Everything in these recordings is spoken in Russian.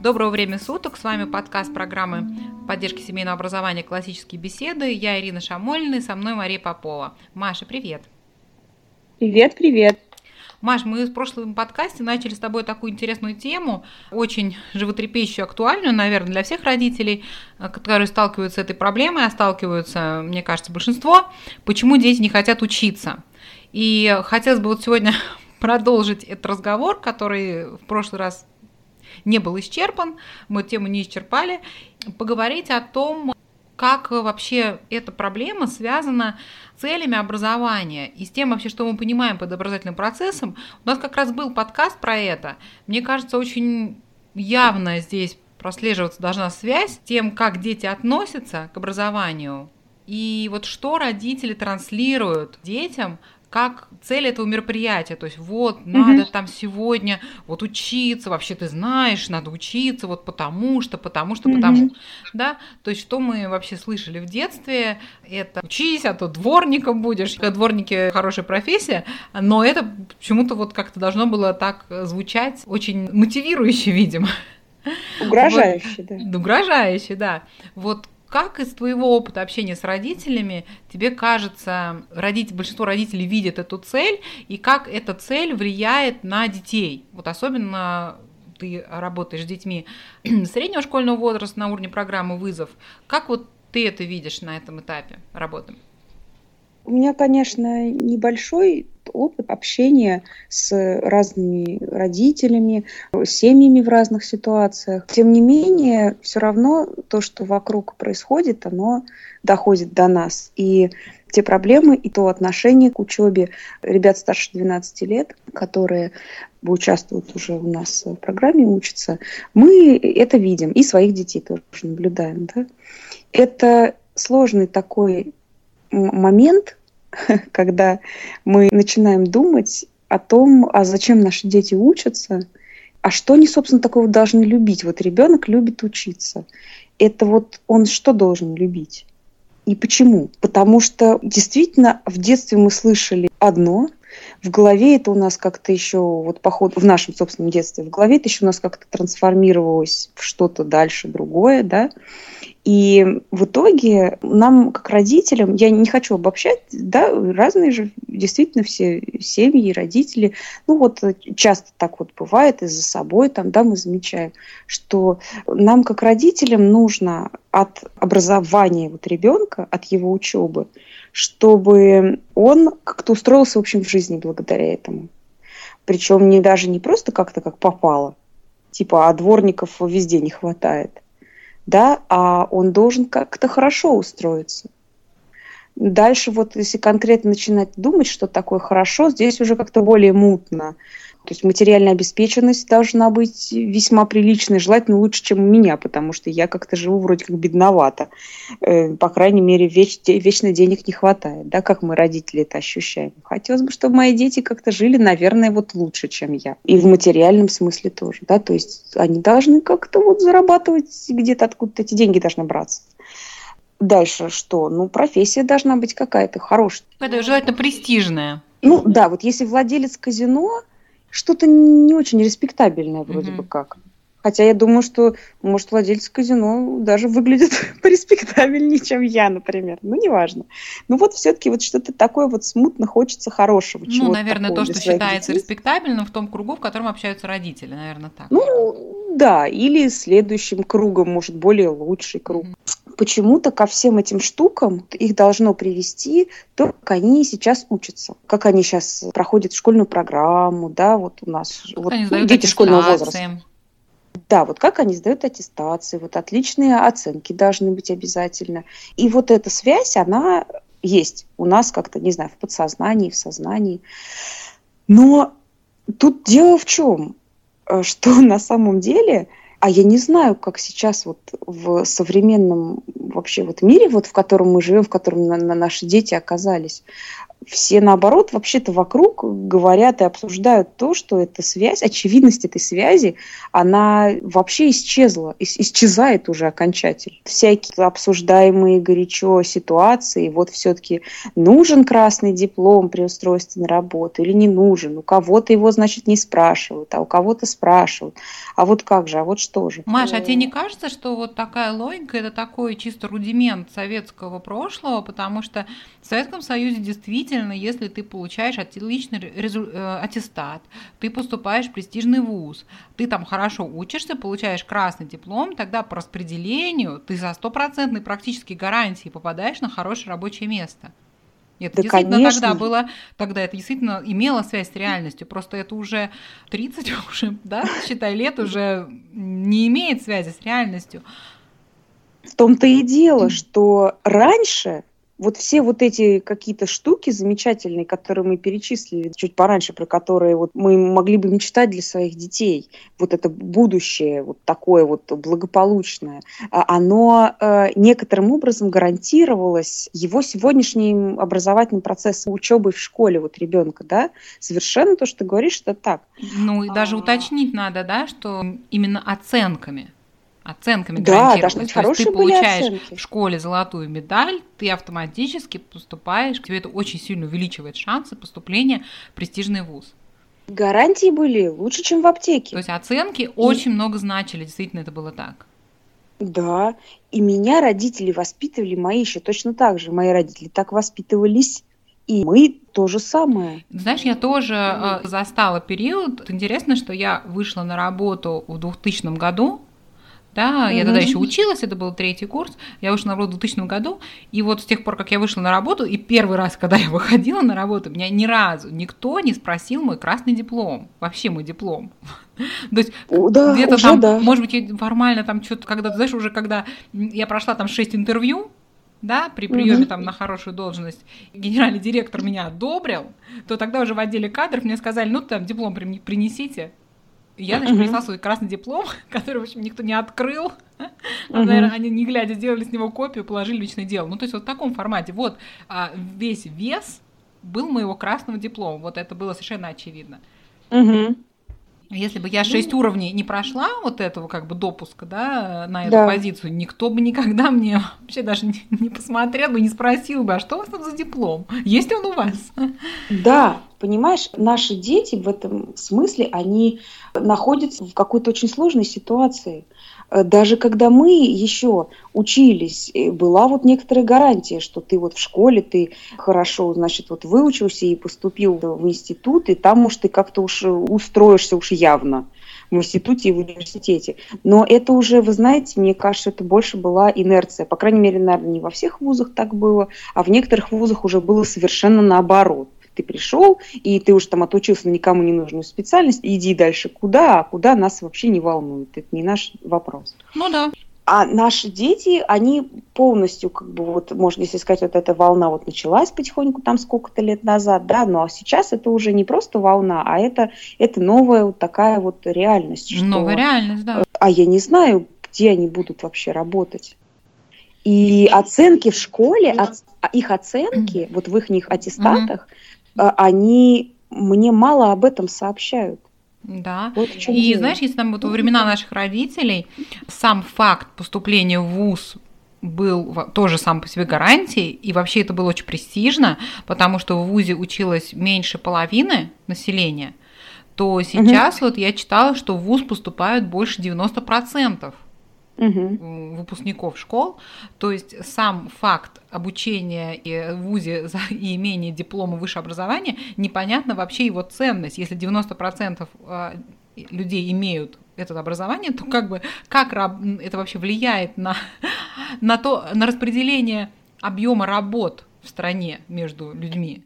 Доброго времени суток. С вами подкаст программы поддержки семейного образования «Классические беседы». Я Ирина Шамольна и со мной Мария Попова. Маша, привет. Привет, привет. Маш, мы в прошлом подкасте начали с тобой такую интересную тему, очень животрепещущую, актуальную, наверное, для всех родителей, которые сталкиваются с этой проблемой, а сталкиваются, мне кажется, большинство, почему дети не хотят учиться. И хотелось бы вот сегодня продолжить этот разговор, который в прошлый раз не был исчерпан, мы тему не исчерпали, поговорить о том, как вообще эта проблема связана с целями образования и с тем вообще, что мы понимаем под образовательным процессом. У нас как раз был подкаст про это. Мне кажется, очень явно здесь прослеживаться должна связь с тем, как дети относятся к образованию, и вот что родители транслируют детям как цель этого мероприятия. То есть вот, надо там сегодня вот учиться, вообще ты знаешь, надо учиться, вот потому что, потому что, потому. Да? То есть что мы вообще слышали в детстве, это учись, а то дворником будешь. Дворники хорошая профессия, но это почему-то вот как-то должно было так звучать очень мотивирующе, видимо. Угрожающе, вот, да. Угрожающе, да. Вот как из твоего опыта общения с родителями тебе кажется, родитель, большинство родителей видят эту цель, и как эта цель влияет на детей? Вот особенно ты работаешь с детьми среднего школьного возраста на уровне программы «Вызов». Как вот ты это видишь на этом этапе работы? У меня, конечно, небольшой опыт общения с разными родителями, семьями в разных ситуациях. Тем не менее, все равно то, что вокруг происходит, оно доходит до нас. И те проблемы и то отношение к учебе ребят старше 12 лет, которые участвуют уже у нас в программе, учатся, мы это видим и своих детей тоже наблюдаем. Да? Это сложный такой момент, когда мы начинаем думать о том, а зачем наши дети учатся, а что они, собственно, такого должны любить. Вот ребенок любит учиться. Это вот он что должен любить? И почему? Потому что действительно в детстве мы слышали одно, в голове это у нас как-то еще, вот по ходу, в нашем собственном детстве, в голове это еще у нас как-то трансформировалось в что-то дальше другое, да, и в итоге нам, как родителям, я не хочу обобщать, да, разные же действительно все семьи родители, ну вот часто так вот бывает, и за собой там, да, мы замечаем, что нам, как родителям, нужно от образования вот ребенка, от его учебы, чтобы он как-то устроился, в общем, в жизни благодаря этому. Причем не даже не просто как-то как попало, типа, а дворников везде не хватает, да, а он должен как-то хорошо устроиться. Дальше вот если конкретно начинать думать, что такое хорошо, здесь уже как-то более мутно. То есть материальная обеспеченность должна быть весьма приличной, желательно лучше, чем у меня, потому что я как-то живу вроде как бедновато. Э, по крайней мере, веч, вечно денег не хватает, да, как мы родители это ощущаем. Хотелось бы, чтобы мои дети как-то жили, наверное, вот лучше, чем я. И в материальном смысле тоже, да, то есть они должны как-то вот зарабатывать где-то откуда-то эти деньги должны браться. Дальше что? Ну, профессия должна быть какая-то хорошая. Это желательно престижная. Ну да, вот если владелец казино, что-то не очень респектабельное вроде mm-hmm. бы как. Хотя я думаю, что, может, владелец казино даже выглядит пореспектабельнее, чем я, например. Ну, неважно. Ну, вот все-таки вот что-то такое вот смутно хочется хорошего. Ну, наверное, то, что считается детей. респектабельным в том кругу, в котором общаются родители, наверное, так. Ну, да, или следующим кругом, может, более лучший круг. Mm-hmm почему-то ко всем этим штукам их должно привести то, как они сейчас учатся, как они сейчас проходят школьную программу, да, вот у нас вот, ну, дети школьного возраста. Да, вот как они сдают аттестации, вот отличные оценки должны быть обязательно. И вот эта связь, она есть у нас как-то, не знаю, в подсознании, в сознании. Но тут дело в чем, э, что на самом деле – а я не знаю, как сейчас вот в современном вообще вот мире, вот в котором мы живем, в котором на, на наши дети оказались, все наоборот вообще-то вокруг говорят и обсуждают то, что эта связь, очевидность этой связи, она вообще исчезла, исчезает уже окончательно. Всякие обсуждаемые горячо ситуации, вот все-таки нужен красный диплом при устройстве на работу или не нужен, у кого-то его, значит, не спрашивают, а у кого-то спрашивают. А вот как же, а вот что же? Маша, а тебе не кажется, что вот такая логика – это такой чисто рудимент советского прошлого, потому что в Советском Союзе действительно, если ты получаешь отличный э, аттестат, ты поступаешь в престижный вуз, ты там хорошо учишься, получаешь красный диплом, тогда по распределению ты за стопроцентной практически гарантией попадаешь на хорошее рабочее место. Это да, действительно конечно. тогда было, тогда это действительно имело связь с реальностью, просто это уже 30 уже, да, считай, лет уже не имеет связи с реальностью. В том-то и дело, что раньше вот все вот эти какие-то штуки замечательные, которые мы перечислили чуть пораньше, про которые вот мы могли бы мечтать для своих детей, вот это будущее, вот такое вот благополучное, а оно э, некоторым образом гарантировалось его сегодняшним образовательным процессом учебы в школе вот ребенка, да, совершенно то, что ты говоришь, это так. Ну и даже а... уточнить надо, да, что именно оценками оценками да, должны быть хорошие ты получаешь оценки. в школе золотую медаль, ты автоматически поступаешь, тебе это очень сильно увеличивает шансы поступления в престижный вуз. Гарантии были лучше, чем в аптеке. То есть оценки и... очень много значили, действительно это было так. Да, и меня родители воспитывали, мои еще точно так же. Мои родители так воспитывались, и мы то же самое. Знаешь, я тоже э, застала период. Интересно, что я вышла на работу в 2000 году, да, я тогда еще училась, это был третий курс, я вышла на работу в 2000 году, и вот с тех пор, как я вышла на работу, и первый раз, когда я выходила на работу, меня ни разу никто не спросил мой красный диплом, вообще мой диплом. То есть да, где-то там, да. может быть, формально там что-то, когда, знаешь, уже когда я прошла там 6 интервью, да, при приеме угу. там на хорошую должность генеральный директор меня одобрил, то тогда уже в отделе кадров мне сказали, ну там диплом принесите, я, значит, принесла свой красный диплом, который, в общем, никто не открыл. Наверное, они, не глядя, сделали с него копию, положили личное дело. Ну, то есть вот в таком формате. Вот а, весь вес был моего красного диплома. Вот это было совершенно очевидно. Если бы я шесть уровней не прошла вот этого как бы допуска, да, на эту да. позицию, никто бы никогда мне вообще даже не, не посмотрел бы, не спросил бы, а что у вас там за диплом? Есть он у вас? Да, понимаешь, наши дети в этом смысле, они находятся в какой-то очень сложной ситуации. Э, даже когда мы еще учились, э, была вот некоторая гарантия, что ты вот в школе, ты хорошо, значит, вот выучился и поступил в институт, и там уж ты как-то уж устроишься уж явно в институте и в университете. Но это уже, вы знаете, мне кажется, это больше была инерция. По крайней мере, наверное, не во всех вузах так было, а в некоторых вузах уже было совершенно наоборот ты пришел, и ты уже там отучился на никому не нужную специальность, иди дальше куда, а куда нас вообще не волнует. Это не наш вопрос. Ну да. А наши дети, они полностью, как бы вот, можно если сказать, вот эта волна вот началась потихоньку там сколько-то лет назад, да, но сейчас это уже не просто волна, а это, это новая вот такая вот реальность. Что, новая реальность, да. А я не знаю, где они будут вообще работать. И оценки в школе, их оценки, вот в их аттестатах, а, они мне мало об этом сообщают. Да. Вот и дело. знаешь, если там вот во времена наших родителей сам факт поступления в ВУЗ был тоже сам по себе гарантией, и вообще это было очень престижно, потому что в ВУЗе училось меньше половины населения, то сейчас угу. вот я читала, что в ВУЗ поступают больше 90% угу. выпускников школ. То есть сам факт обучения в ВУЗе и имения диплома высшего образования, непонятно вообще его ценность. Если 90% а, людей имеют это образование, то как бы как это вообще влияет на, на то, на распределение объема работ в стране между людьми?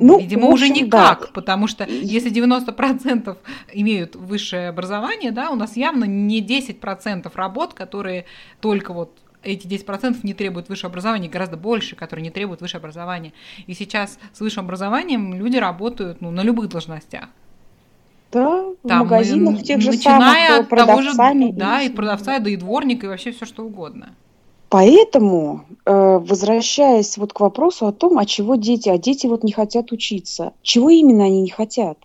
Ну, Видимо, общем, уже никак, да. потому что если 90% имеют высшее образование, да, у нас явно не 10% работ, которые только вот эти 10% не требуют высшего образования, гораздо больше, которые не требуют высшего образования. И сейчас с высшим образованием люди работают ну, на любых должностях. Да, Там, в магазинах, тех же самых, от. Того же, да, и продавца, да и дворник, и вообще все что угодно. Поэтому, э, возвращаясь вот к вопросу о том, а чего дети, а дети вот не хотят учиться, чего именно они не хотят?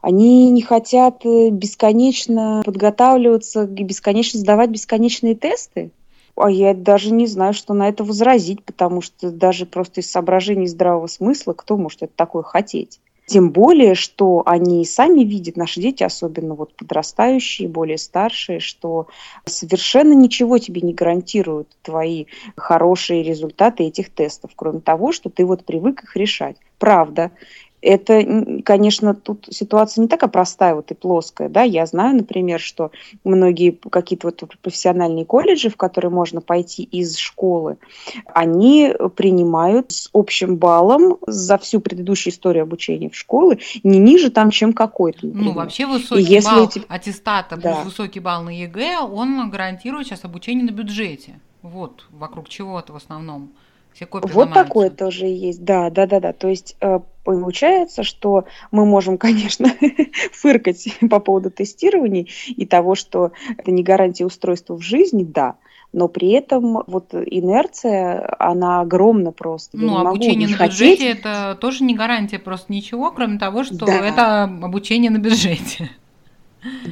Они не хотят э, бесконечно подготавливаться, бесконечно сдавать бесконечные тесты. А я даже не знаю, что на это возразить, потому что даже просто из соображений здравого смысла, кто может это такое хотеть? Тем более, что они сами видят, наши дети, особенно вот подрастающие, более старшие, что совершенно ничего тебе не гарантируют твои хорошие результаты этих тестов, кроме того, что ты вот привык их решать. Правда, это, конечно, тут ситуация не такая простая вот и плоская, да, я знаю, например, что многие какие-то вот профессиональные колледжи, в которые можно пойти из школы, они принимают с общим баллом за всю предыдущую историю обучения в школе не ниже там, чем какой-то. Например. Ну, вообще высокий и если балл эти... аттестата, да. высокий балл на ЕГЭ, он гарантирует сейчас обучение на бюджете. Вот, вокруг чего это в основном. Все вот такое тоже есть, да, да, да, да. То есть э, получается, что мы можем, конечно, фыркать по поводу тестирований и того, что это не гарантия устройства в жизни, да, но при этом вот инерция, она огромна просто. Ну, обучение на хотеть... бюджете это тоже не гарантия просто ничего, кроме того, что да. это обучение на бюджете.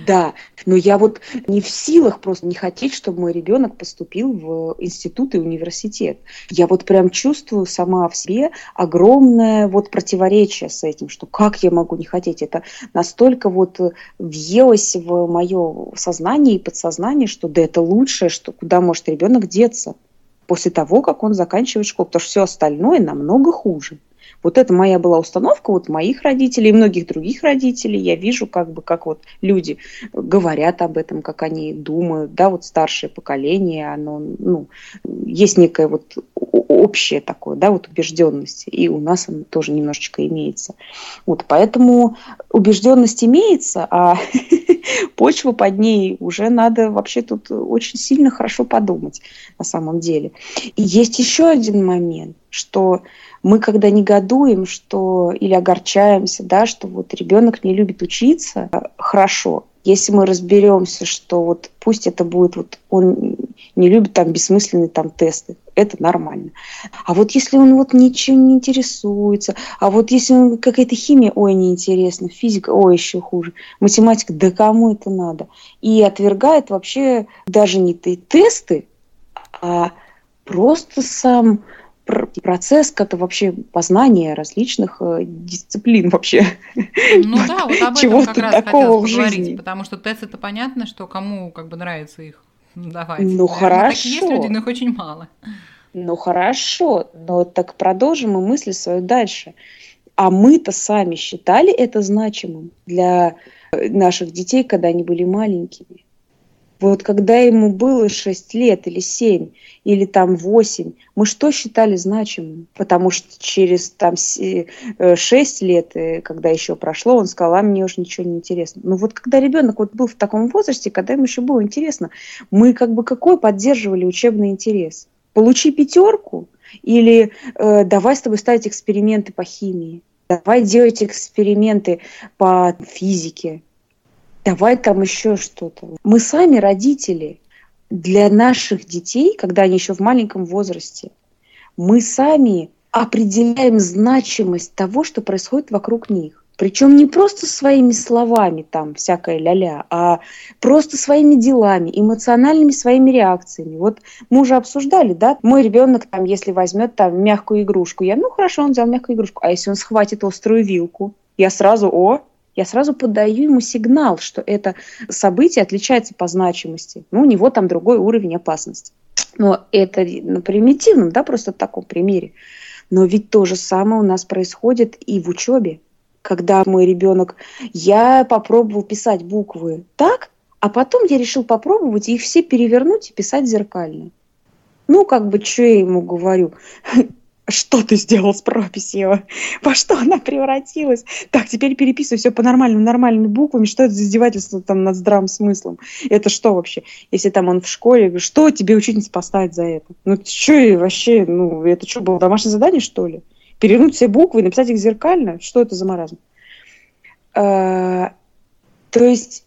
Да, но я вот не в силах просто не хотеть, чтобы мой ребенок поступил в институт и университет. Я вот прям чувствую сама в себе огромное вот противоречие с этим, что как я могу не хотеть. Это настолько вот въелось в мое сознание и подсознание, что да это лучшее, что куда может ребенок деться после того, как он заканчивает школу, потому что все остальное намного хуже. Вот это моя была установка вот моих родителей и многих других родителей. Я вижу, как бы, как вот люди говорят об этом, как они думают, да, вот старшее поколение, оно, ну, есть некое вот общее такое, да, вот убежденность, и у нас она тоже немножечко имеется. Вот, поэтому убежденность имеется, а почва под ней уже надо вообще тут очень сильно хорошо подумать на самом деле. И есть еще один момент, что мы когда негодуем, что или огорчаемся, да, что вот ребенок не любит учиться, хорошо. Если мы разберемся, что вот пусть это будет вот он не любит там бессмысленные там тесты, это нормально. А вот если он вот ничем не интересуется, а вот если он какая-то химия, ой, неинтересно, физика, ой, еще хуже, математика, да кому это надо? И отвергает вообще даже не ты тесты, а просто сам процесс как-то вообще познания различных э, дисциплин вообще. Ну да, вот об этом как раз хотелось поговорить, жизни. потому что тест это понятно, что кому как бы нравится их давать. Ну хорошо. Такие есть люди, но их очень мало. Ну хорошо, но так продолжим и мысли свою дальше. А мы-то сами считали это значимым для э, наших детей, когда они были маленькими. Вот когда ему было 6 лет или 7, или там 8, мы что считали значимым? Потому что через там 6 э, лет, э, когда еще прошло, он сказал, а мне уже ничего не интересно. Но вот когда ребенок вот был в таком возрасте, когда ему еще было интересно, мы как бы какой поддерживали учебный интерес? Получи пятерку или э, давай с тобой ставить эксперименты по химии, давай делать эксперименты по физике, давай там еще что-то. Мы сами родители для наших детей, когда они еще в маленьком возрасте, мы сами определяем значимость того, что происходит вокруг них. Причем не просто своими словами, там, всякая ля-ля, а просто своими делами, эмоциональными своими реакциями. Вот мы уже обсуждали, да, мой ребенок, там, если возьмет там мягкую игрушку, я, ну хорошо, он взял мягкую игрушку, а если он схватит острую вилку, я сразу, о, я сразу подаю ему сигнал, что это событие отличается по значимости. Ну, у него там другой уровень опасности. Но это на примитивном, да, просто таком примере. Но ведь то же самое у нас происходит и в учебе. Когда мой ребенок, я попробовал писать буквы так, а потом я решил попробовать их все перевернуть и писать зеркально. Ну, как бы, что я ему говорю? Что ты сделал с прописью? Во что она превратилась? Так, теперь переписывай все по нормальным, нормальными буквами. Что это за издевательство там над здравым смыслом? Это что вообще? Если там он в школе, что тебе учительница поставит за это? Ну, что и вообще, ну, это что, было домашнее задание, что ли? Перевернуть все буквы написать их зеркально? Что это за маразм? А, то есть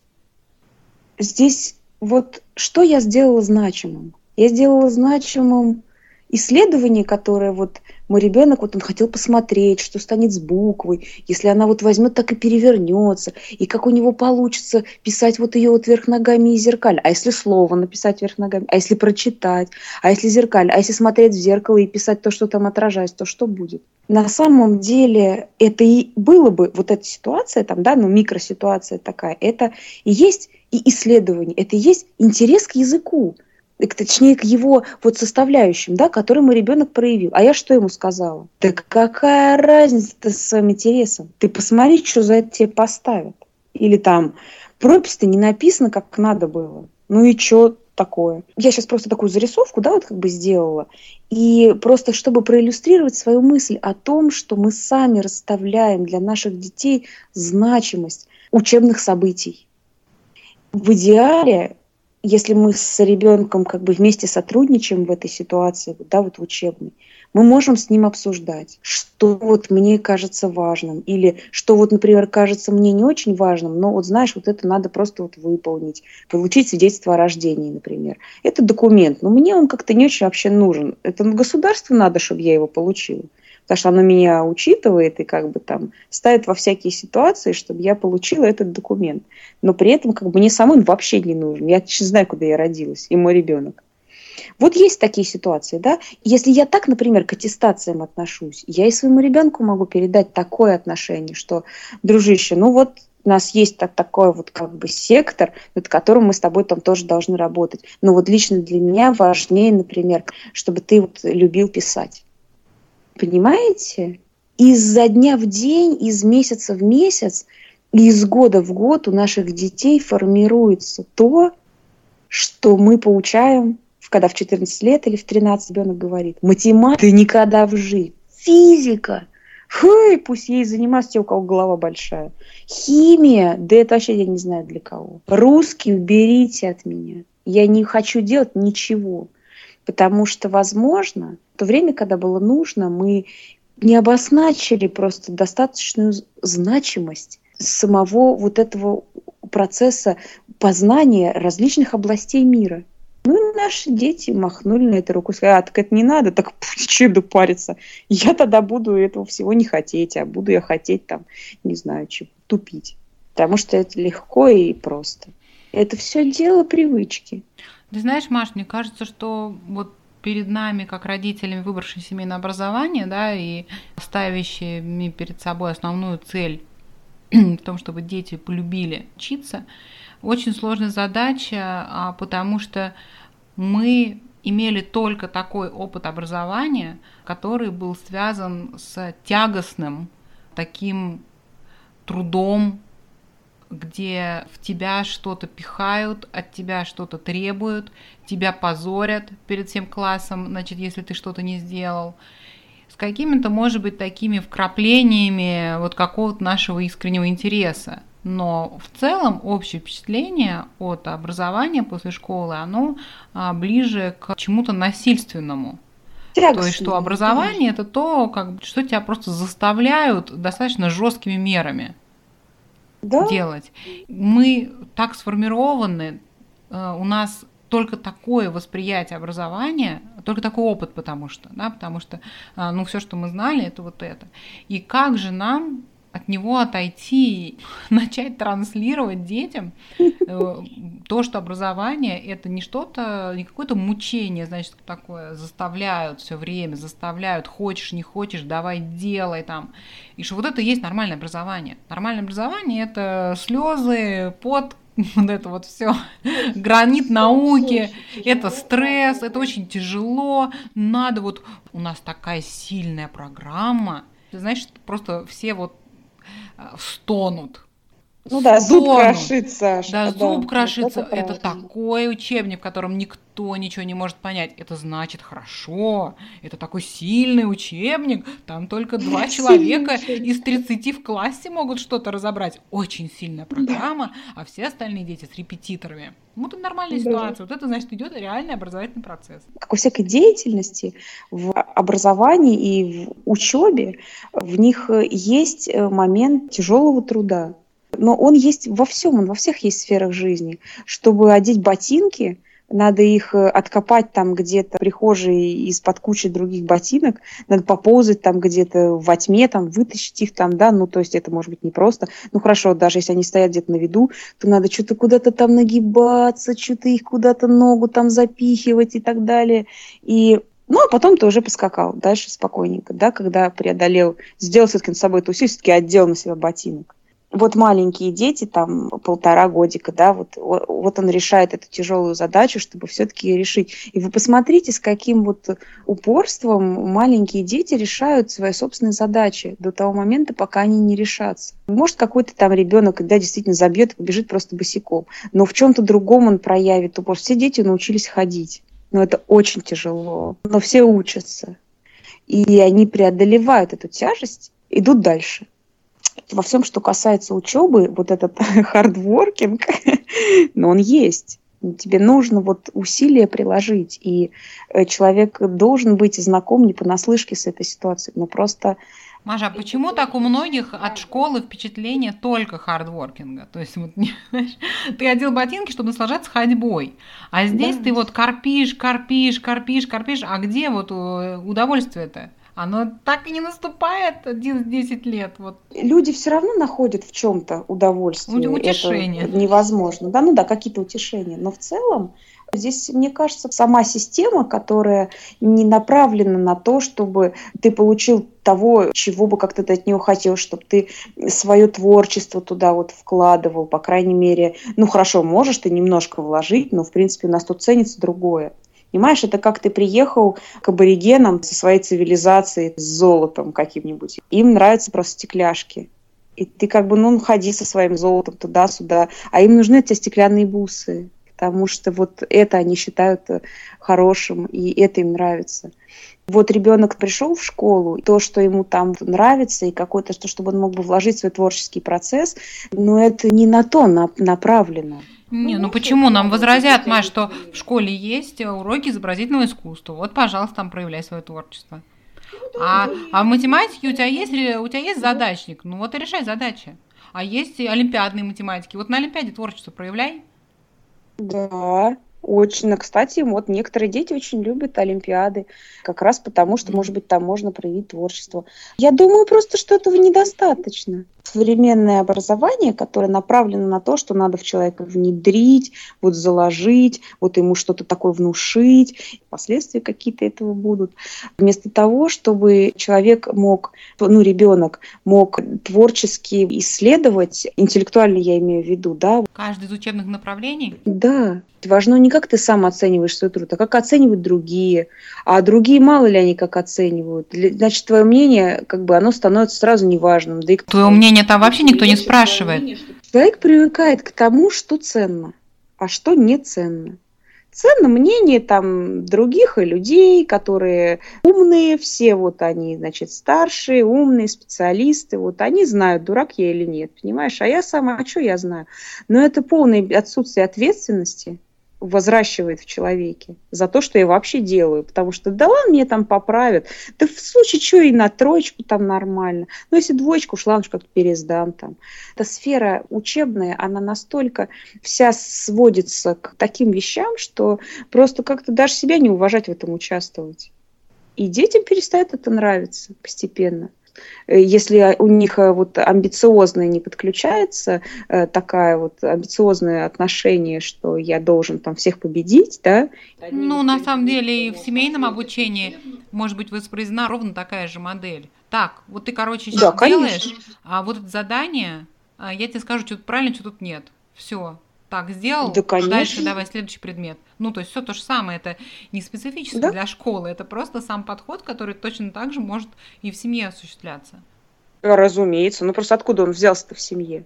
здесь вот что я сделала значимым? Я сделала значимым исследование, которое вот мой ребенок, вот он хотел посмотреть, что станет с буквой, если она вот возьмет, так и перевернется, и как у него получится писать вот ее вот вверх ногами и зеркаль, а если слово написать вверх ногами, а если прочитать, а если зеркаль, а если смотреть в зеркало и писать то, что там отражается, то что будет? На самом деле это и было бы, вот эта ситуация там, да, ну микроситуация такая, это и есть и исследование, это и есть интерес к языку точнее, к его вот составляющим, да, который мой ребенок проявил. А я что ему сказала? Да какая разница с своим интересом? Ты посмотри, что за это тебе поставят. Или там, пропись-то не написано, как надо было. Ну и что такое? Я сейчас просто такую зарисовку, да, вот как бы сделала. И просто чтобы проиллюстрировать свою мысль о том, что мы сами расставляем для наших детей значимость учебных событий. В идеале если мы с ребенком как бы вместе сотрудничаем в этой ситуации, да, вот в учебной, мы можем с ним обсуждать, что вот мне кажется важным, или что вот, например, кажется мне не очень важным, но вот знаешь, вот это надо просто вот выполнить, получить свидетельство о рождении, например. Это документ, но мне он как-то не очень вообще нужен. Это государству надо, чтобы я его получила потому что оно меня учитывает и как бы там ставит во всякие ситуации, чтобы я получила этот документ. Но при этом как бы мне самой вообще не нужен. Я не знаю, куда я родилась, и мой ребенок. Вот есть такие ситуации, да. Если я так, например, к аттестациям отношусь, я и своему ребенку могу передать такое отношение, что, дружище, ну вот у нас есть так, такой вот как бы сектор, над которым мы с тобой там тоже должны работать. Но вот лично для меня важнее, например, чтобы ты вот любил писать. Понимаете? Изо дня в день, из месяца в месяц, из года в год у наших детей формируется то, что мы получаем, когда в 14 лет или в 13 ребенок говорит. Математика никогда в жизни. Физика. Фу, пусть ей заниматься те, у кого голова большая. Химия, да это вообще я не знаю для кого. Русский уберите от меня. Я не хочу делать ничего. Потому что, возможно, то время, когда было нужно, мы не обозначили просто достаточную значимость самого вот этого процесса познания различных областей мира. Ну и наши дети махнули на это рукой, сказали, а так это не надо, так че буду париться. Я тогда буду этого всего не хотеть, а буду я хотеть там, не знаю, чего, тупить. Потому что это легко и просто. Это все дело привычки. Ты знаешь, Маш, мне кажется, что вот перед нами, как родителями, выбравшими семейное образование, да, и ставящими перед собой основную цель в том, чтобы дети полюбили учиться, очень сложная задача, а, потому что мы имели только такой опыт образования, который был связан с тягостным таким трудом, где в тебя что-то пихают, от тебя что-то требуют, тебя позорят перед всем классом, значит, если ты что-то не сделал, с какими-то, может быть, такими вкраплениями вот какого-то нашего искреннего интереса. Но в целом общее впечатление от образования после школы, оно а, ближе к чему-то насильственному. Тягостно. То есть, что образование это то, как, что тебя просто заставляют достаточно жесткими мерами да? делать. Мы так сформированы, э, у нас только такое восприятие образования, только такой опыт, потому что, да, потому что, э, ну, все, что мы знали, это вот это. И как же нам от него отойти, начать транслировать детям э, то, что образование это не что-то, не какое-то мучение, значит, такое, заставляют все время, заставляют, хочешь, не хочешь, давай делай там. И что вот это и есть нормальное образование. Нормальное образование это слезы, пот, вот это вот все, гранит науки, это стресс, это очень тяжело, надо вот, у нас такая сильная программа, знаешь, просто все вот стонут. Ну да, зуб крошится. Да, зуб крошится. Это, это такой учебник, в котором никто ничего не может понять. Это значит хорошо. Это такой сильный учебник. Там только два человека из 30 в классе могут что-то разобрать. Очень сильная программа, а все остальные дети с репетиторами. Вот это нормальная да. ситуация. Вот это значит идет реальный образовательный процесс. Как у всякой деятельности в образовании и в учебе в них есть момент тяжелого труда но он есть во всем, он во всех есть сферах жизни. Чтобы одеть ботинки, надо их э, откопать там где-то прихожей из-под кучи других ботинок, надо поползать там где-то во тьме, там вытащить их там, да, ну, то есть это может быть непросто. Ну, хорошо, даже если они стоят где-то на виду, то надо что-то куда-то там нагибаться, что-то их куда-то ногу там запихивать и так далее. И ну, а потом ты уже поскакал дальше спокойненько, да, когда преодолел, сделал все-таки над собой эту усилие, все-таки отдел на себя ботинок вот маленькие дети, там полтора годика, да, вот, вот он решает эту тяжелую задачу, чтобы все-таки ее решить. И вы посмотрите, с каким вот упорством маленькие дети решают свои собственные задачи до того момента, пока они не решатся. Может, какой-то там ребенок, когда действительно забьет побежит просто босиком, но в чем-то другом он проявит упорство. Все дети научились ходить, но это очень тяжело, но все учатся. И они преодолевают эту тяжесть, идут дальше во всем, что касается учебы, вот этот хардворкинг, но он есть. Тебе нужно вот усилия приложить, и э, человек должен быть знаком не понаслышке с этой ситуацией, но просто Маша, а почему так у многих от школы впечатление только хардворкинга? То есть вот, ты одел ботинки, чтобы наслаждаться ходьбой, а здесь да. ты вот корпишь, корпишь, корпишь, корпишь, а где вот э, удовольствие-то? Оно так и не наступает 11-10 лет. Вот. Люди все равно находят в чем-то удовольствие. Утешение. Это невозможно. Да, ну да, какие-то утешения. Но в целом Здесь, мне кажется, сама система, которая не направлена на то, чтобы ты получил того, чего бы как-то ты от нее хотел, чтобы ты свое творчество туда вот вкладывал, по крайней мере, ну хорошо, можешь ты немножко вложить, но в принципе у нас тут ценится другое. Понимаешь, это как ты приехал к аборигенам со своей цивилизацией, с золотом каким-нибудь. Им нравятся просто стекляшки. И ты как бы, ну, ходи со своим золотом туда-сюда. А им нужны эти стеклянные бусы. Потому что вот это они считают хорошим, и это им нравится. Вот ребенок пришел в школу, то, что ему там нравится, и какое-то, что, чтобы он мог бы вложить в свой творческий процесс, но это не на то направлено. Не, ну, ну почему? Нам возразят, Маш, что в школе есть уроки изобразительного искусства. Вот, пожалуйста, там проявляй свое творчество. А, а в математике у тебя есть у тебя есть задачник, ну вот и решай задачи. А есть и олимпиадные математики. Вот на олимпиаде творчество проявляй. Да, очень. Кстати, вот некоторые дети очень любят Олимпиады, как раз потому, что, может быть, там можно проявить творчество. Я думаю просто, что этого недостаточно современное образование, которое направлено на то, что надо в человека внедрить, вот заложить, вот ему что-то такое внушить, последствия какие-то этого будут. Вместо того, чтобы человек мог, ну, ребенок мог творчески исследовать, интеллектуально я имею в виду, да. Каждый из учебных направлений? Да. Важно не как ты сам оцениваешь свой труд, а как оценивают другие. А другие мало ли они как оценивают. Значит, твое мнение, как бы, оно становится сразу неважным. Да и... Твое мнение мнение там вообще никто не спрашивает. Человек привыкает к тому, что ценно, а что не ценно. Ценно мнение там других и людей, которые умные, все вот они, значит, старшие, умные специалисты, вот они знают, дурак я или нет, понимаешь? А я сама, а что я знаю? Но это полное отсутствие ответственности – возращивает в человеке за то, что я вообще делаю. Потому что да ладно, мне там поправят. Да в случае что и на троечку там нормально. Но если двоечку ушла, ну как-то пересдам там. Эта сфера учебная, она настолько вся сводится к таким вещам, что просто как-то даже себя не уважать в этом участвовать. И детям перестает это нравиться постепенно. Э, если у них э, вот амбициозное не подключается, э, такая вот амбициозное отношение, что я должен там всех победить, да? Ну, на самом деле и в семейном обучении может быть воспроизведена ровно такая же модель. Так, вот ты, короче, сейчас да, делаешь, а вот это задание, а, я тебе скажу, что тут правильно, что тут нет. Все, так сделал, да, конечно. дальше давай следующий предмет. Ну, то есть все то же самое, это не специфически да? для школы, это просто сам подход, который точно так же может и в семье осуществляться. Разумеется, ну просто откуда он взялся-то в семье?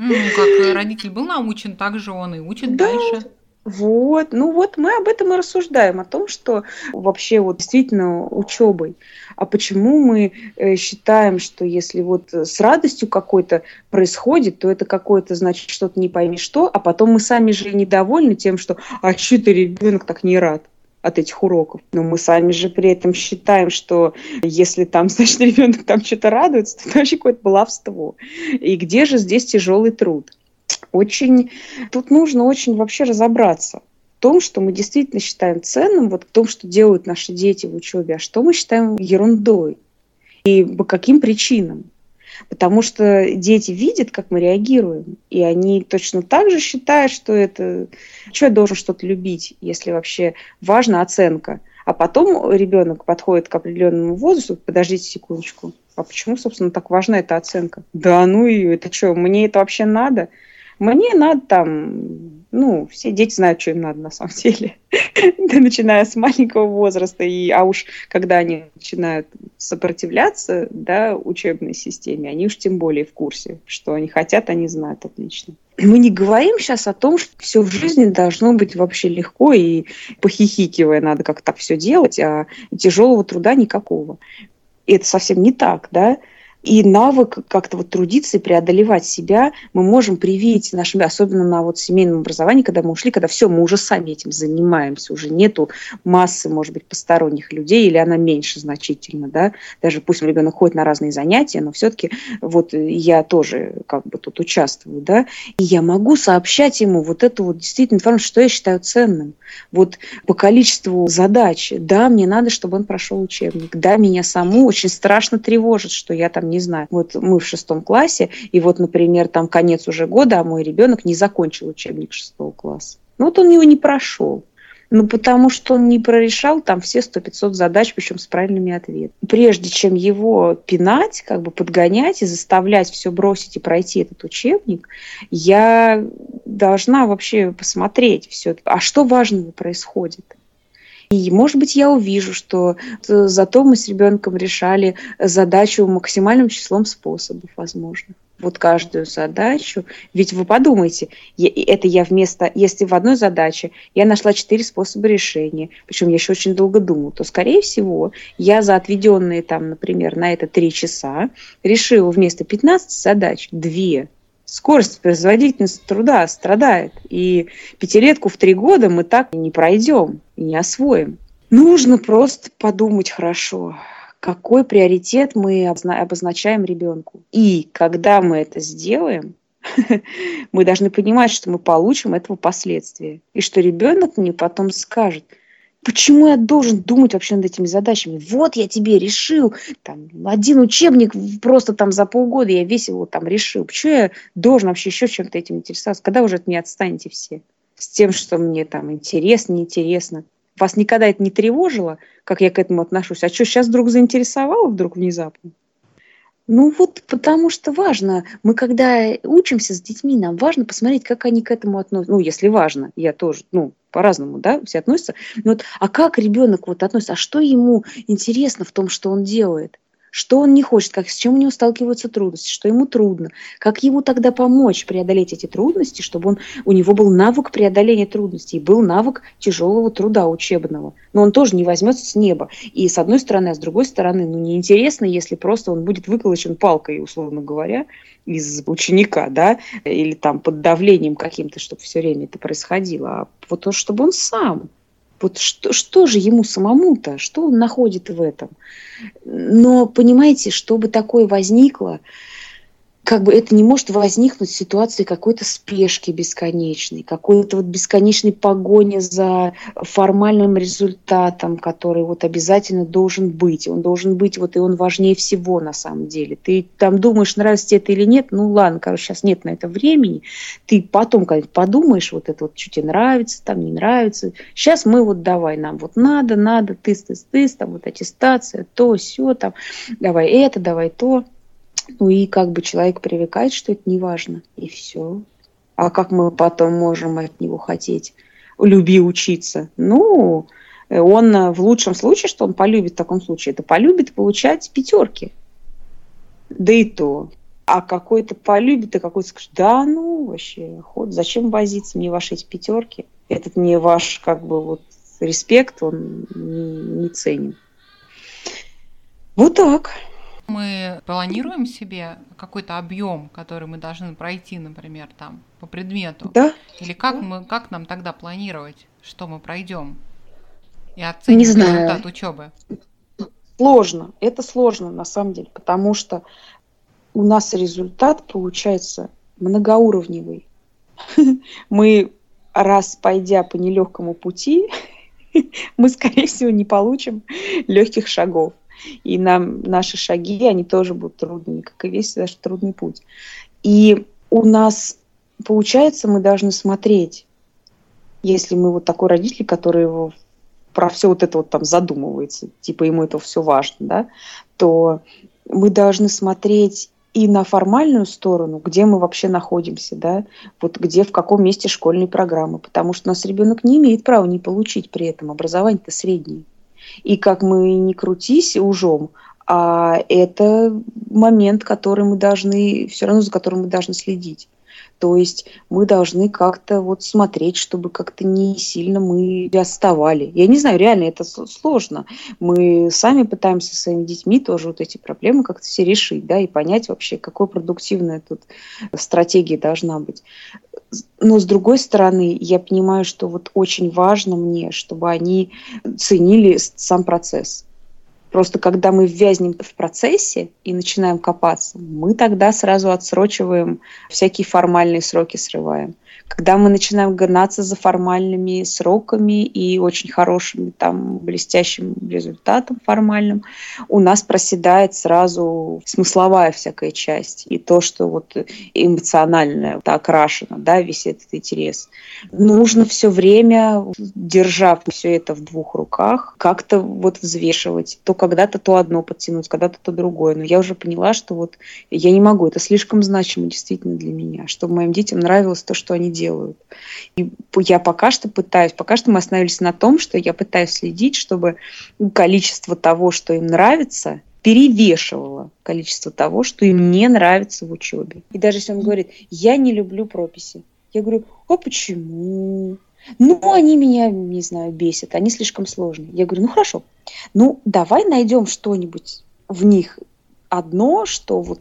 Ну, как родитель был научен, так же он и учит да. дальше. Вот, ну вот мы об этом и рассуждаем, о том, что вообще вот действительно учебой. А почему мы э, считаем, что если вот с радостью какой-то происходит, то это какое-то, значит, что-то не пойми что, а потом мы сами же недовольны тем, что «а что ты, ребенок, так не рад?» от этих уроков. Но мы сами же при этом считаем, что если там, значит, ребенок там что-то радуется, то это вообще какое-то баловство. И где же здесь тяжелый труд? Очень... Тут нужно очень вообще разобраться. том, что мы действительно считаем ценным, вот в том, что делают наши дети в учебе, а что мы считаем ерундой. И по каким причинам. Потому что дети видят, как мы реагируем, и они точно так же считают, что это... Что я должен что-то любить, если вообще важна оценка? А потом ребенок подходит к определенному возрасту, подождите секундочку, а почему, собственно, так важна эта оценка? Да ну и это что, мне это вообще надо? Мне надо там, ну, все дети знают, что им надо на самом деле, начиная с маленького возраста, и, а уж когда они начинают сопротивляться, да, учебной системе, они уж тем более в курсе, что они хотят, они знают отлично. Мы не говорим сейчас о том, что все в жизни должно быть вообще легко и похихикивая надо как так все делать, а тяжелого труда никакого. И это совсем не так, да и навык как-то вот трудиться и преодолевать себя мы можем привить нашим, особенно на вот семейном образовании, когда мы ушли, когда все, мы уже сами этим занимаемся, уже нету массы, может быть, посторонних людей, или она меньше значительно, да, даже пусть ребенок ходит на разные занятия, но все-таки вот я тоже как бы тут участвую, да, и я могу сообщать ему вот эту вот действительно информацию, что я считаю ценным. Вот по количеству задач, да, мне надо, чтобы он прошел учебник, да, меня саму очень страшно тревожит, что я там не знаю. Вот мы в шестом классе, и вот, например, там конец уже года, а мой ребенок не закончил учебник шестого класса. Ну вот он его не прошел. Ну, потому что он не прорешал там все 100-500 задач, причем с правильными ответами. Прежде чем его пинать, как бы подгонять и заставлять все бросить и пройти этот учебник, я должна вообще посмотреть все, а что важного происходит. И, может быть, я увижу, что э, зато мы с ребенком решали задачу максимальным числом способов возможных вот каждую задачу. Ведь вы подумайте, это я вместо, если в одной задаче я нашла четыре способа решения, причем я еще очень долго думала, то, скорее всего, я за отведенные там, например, на это три часа решила вместо 15 задач две скорость производительность труда страдает. И пятилетку в три года мы так не пройдем не освоим. Нужно просто подумать хорошо, какой приоритет мы обозначаем ребенку. И когда мы это сделаем, мы должны понимать, что мы получим этого последствия. И что ребенок мне потом скажет – Почему я должен думать вообще над этими задачами? Вот я тебе решил, там, один учебник просто там за полгода я весь его там решил. Почему я должен вообще еще чем-то этим интересоваться? Когда уже от меня отстанете все? С тем, что мне там интересно, неинтересно. Вас никогда это не тревожило, как я к этому отношусь? А что, сейчас вдруг заинтересовало вдруг внезапно? Ну вот потому что важно, мы когда учимся с детьми, нам важно посмотреть, как они к этому относятся. Ну, если важно, я тоже, ну, по-разному, да, все относятся. Но вот, а как ребенок вот относится, а что ему интересно в том, что он делает? Что он не хочет, как, с чем у него сталкиваются трудности, что ему трудно, как ему тогда помочь преодолеть эти трудности, чтобы он, у него был навык преодоления трудностей, был навык тяжелого труда учебного. Но он тоже не возьмется с неба. И с одной стороны, а с другой стороны, ну неинтересно, если просто он будет выколочен палкой, условно говоря, из ученика, да, или там под давлением каким-то, чтобы все время это происходило, а вот то, чтобы он сам вот что, что же ему самому-то, что он находит в этом? Но понимаете, чтобы такое возникло, как бы это не может возникнуть в ситуации какой-то спешки бесконечной, какой-то вот бесконечной погони за формальным результатом, который вот обязательно должен быть. Он должен быть, вот и он важнее всего на самом деле. Ты там думаешь, нравится тебе это или нет, ну ладно, короче, сейчас нет на это времени. Ты потом когда подумаешь, вот это вот, что тебе нравится, там не нравится. Сейчас мы вот давай, нам вот надо, надо, тыс, тыс, тыс, там вот аттестация, то, все, там, давай это, давай то. Ну и как бы человек привыкает, что это не важно, и все. А как мы потом можем от него хотеть? Люби учиться. Ну, он в лучшем случае, что он полюбит в таком случае, это полюбит получать пятерки. Да и то. А какой-то полюбит, а какой-то скажет, да ну вообще, ход, зачем возиться мне ваши эти пятерки? Этот не ваш как бы вот респект, он не, не ценен. Вот так мы планируем себе какой-то объем, который мы должны пройти, например, там по предмету? Да. Или как да. мы, как нам тогда планировать, что мы пройдем и оценить Не знаю. результат учебы? Сложно. Это сложно на самом деле, потому что у нас результат получается многоуровневый. Мы раз пойдя по нелегкому пути, мы, скорее всего, не получим легких шагов. И нам наши шаги, они тоже будут трудными, как и весь наш трудный путь. И у нас, получается, мы должны смотреть, если мы вот такой родитель, который его про все вот это вот там задумывается, типа ему это все важно, да, то мы должны смотреть и на формальную сторону, где мы вообще находимся, да, вот где, в каком месте школьной программы, потому что у нас ребенок не имеет права не получить при этом образование-то среднее. И как мы не крутись ужом, а это момент, который мы должны, все равно за которым мы должны следить. То есть мы должны как-то вот смотреть, чтобы как-то не сильно мы отставали. Я не знаю, реально это сложно. Мы сами пытаемся со своими детьми тоже вот эти проблемы как-то все решить, да, и понять вообще, какой продуктивная тут стратегия должна быть. Но с другой стороны, я понимаю, что вот очень важно мне, чтобы они ценили сам процесс. Просто когда мы ввязнем в процессе и начинаем копаться, мы тогда сразу отсрочиваем всякие формальные сроки, срываем когда мы начинаем гнаться за формальными сроками и очень хорошим, там, блестящим результатом формальным, у нас проседает сразу смысловая всякая часть. И то, что вот эмоционально окрашено, да, весь этот интерес. Нужно все время, держав все это в двух руках, как-то вот взвешивать. То когда-то то одно подтянуть, когда-то то другое. Но я уже поняла, что вот я не могу, это слишком значимо действительно для меня, чтобы моим детям нравилось то, что они делают. И я пока что пытаюсь, пока что мы остановились на том, что я пытаюсь следить, чтобы количество того, что им нравится, перевешивало количество того, что им не нравится в учебе. И даже если он говорит, я не люблю прописи, я говорю, а почему? Ну, они меня, не знаю, бесят, они слишком сложные. Я говорю, ну хорошо, ну давай найдем что-нибудь в них одно, что вот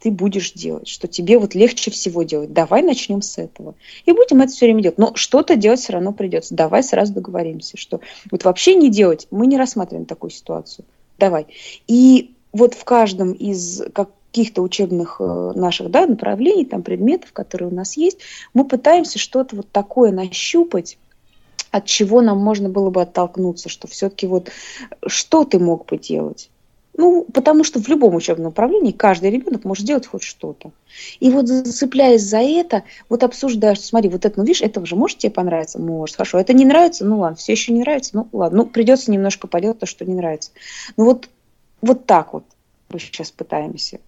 ты будешь делать, что тебе вот легче всего делать. Давай начнем с этого. И будем это все время делать. Но что-то делать все равно придется. Давай сразу договоримся, что вот вообще не делать, мы не рассматриваем такую ситуацию. Давай. И вот в каждом из каких-то учебных э, наших да, направлений, там предметов, которые у нас есть, мы пытаемся что-то вот такое нащупать, от чего нам можно было бы оттолкнуться, что все-таки вот что ты мог бы делать? Ну, потому что в любом учебном направлении каждый ребенок может сделать хоть что-то. И вот зацепляясь за это, вот обсуждаешь, смотри, вот это, ну видишь, это же может тебе понравиться? Может, хорошо. Это не нравится? Ну ладно, все еще не нравится? Ну ладно, ну придется немножко поделать то, что не нравится. Ну вот, вот так вот мы сейчас пытаемся.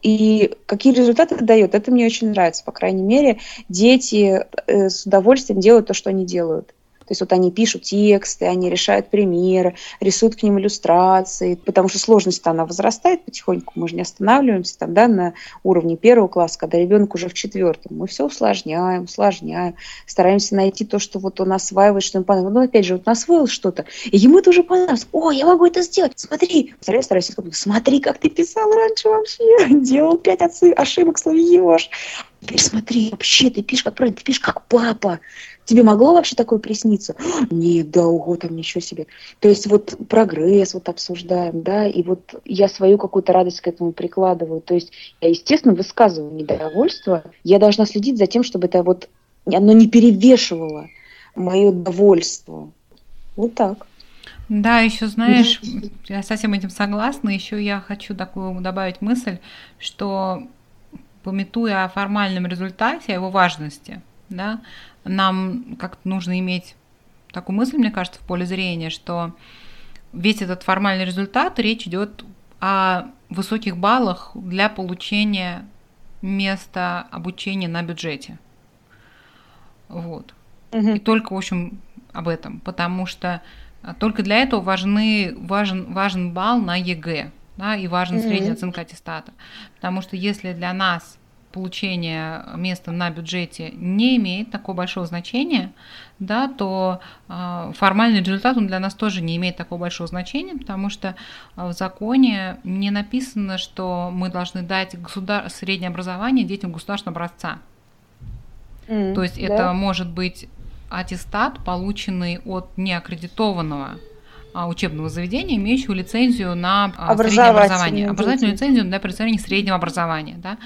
И какие результаты это дает, это мне очень нравится. По крайней мере, дети э, с удовольствием делают то, что они делают. То есть вот они пишут тексты, они решают примеры, рисуют к ним иллюстрации, потому что сложность она возрастает потихоньку, мы же не останавливаемся там, да, на уровне первого класса, когда ребенок уже в четвертом. Мы все усложняем, усложняем, стараемся найти то, что вот он осваивает, что ему понравилось. Ну, опять же, вот он освоил что-то, и ему это уже понравилось. О, я могу это сделать, смотри. Стараюсь, стараюсь, смотри, как ты писал раньше вообще, делал пять ошибок, словьешь. Теперь смотри, вообще ты пишешь как правильно, ты пишешь как папа. Тебе могло вообще такое присниться? Нет, да, ого, там ничего себе. То есть вот прогресс вот обсуждаем, да, и вот я свою какую-то радость к этому прикладываю. То есть я, естественно, высказываю недовольство. Я должна следить за тем, чтобы это вот, оно не перевешивало мое довольство. Вот так. Да, еще знаешь, я со всем этим согласна. Еще я хочу такую добавить мысль, что памятуя о формальном результате, о его важности, да, нам как-то нужно иметь такую мысль, мне кажется, в поле зрения, что весь этот формальный результат, речь идет о высоких баллах для получения места обучения на бюджете. Вот. Угу. И только, в общем, об этом, потому что только для этого важны, важен, важен балл на ЕГЭ, да, и важна угу. средняя оценка аттестата. Потому что если для нас получение места на бюджете не имеет такого большого значения, да, то э, формальный результат он для нас тоже не имеет такого большого значения, потому что в законе не написано, что мы должны дать государ... среднее образование детям государственного образца. Mm, то есть да? это может быть аттестат, полученный от неаккредитованного а, учебного заведения, имеющего лицензию на а, среднее образование, образовательную лицензию для предоставления среднего образования, да,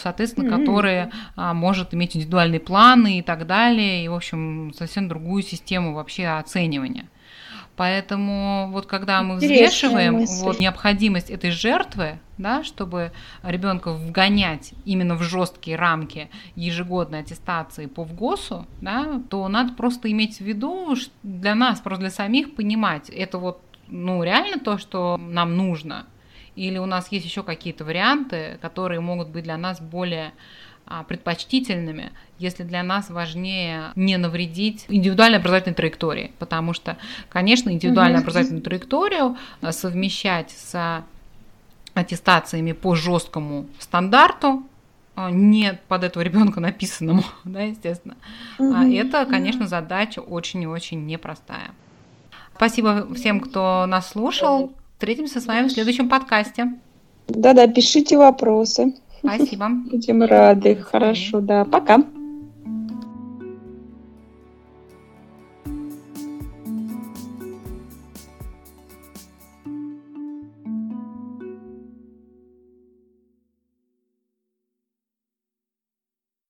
соответственно, mm-hmm. которые а, может иметь индивидуальные планы и так далее, и, в общем, совсем другую систему вообще оценивания. Поэтому вот когда мы Интересная взвешиваем мысль. вот, необходимость этой жертвы, да, чтобы ребенка вгонять именно в жесткие рамки ежегодной аттестации по ВГОСу, да, то надо просто иметь в виду для нас, просто для самих понимать, это вот ну, реально то, что нам нужно, или у нас есть еще какие-то варианты, которые могут быть для нас более а, предпочтительными, если для нас важнее не навредить индивидуальной образовательной траектории. Потому что, конечно, индивидуальную образовательную траекторию а, совмещать с аттестациями по жесткому стандарту, а, не под этого ребенка написанному, да, естественно. Это, конечно, задача очень и очень непростая. Спасибо всем, кто нас слушал. Встретимся с вами в следующем подкасте. Да-да, пишите вопросы. Спасибо. Будем рады. Хорошо, да. Пока.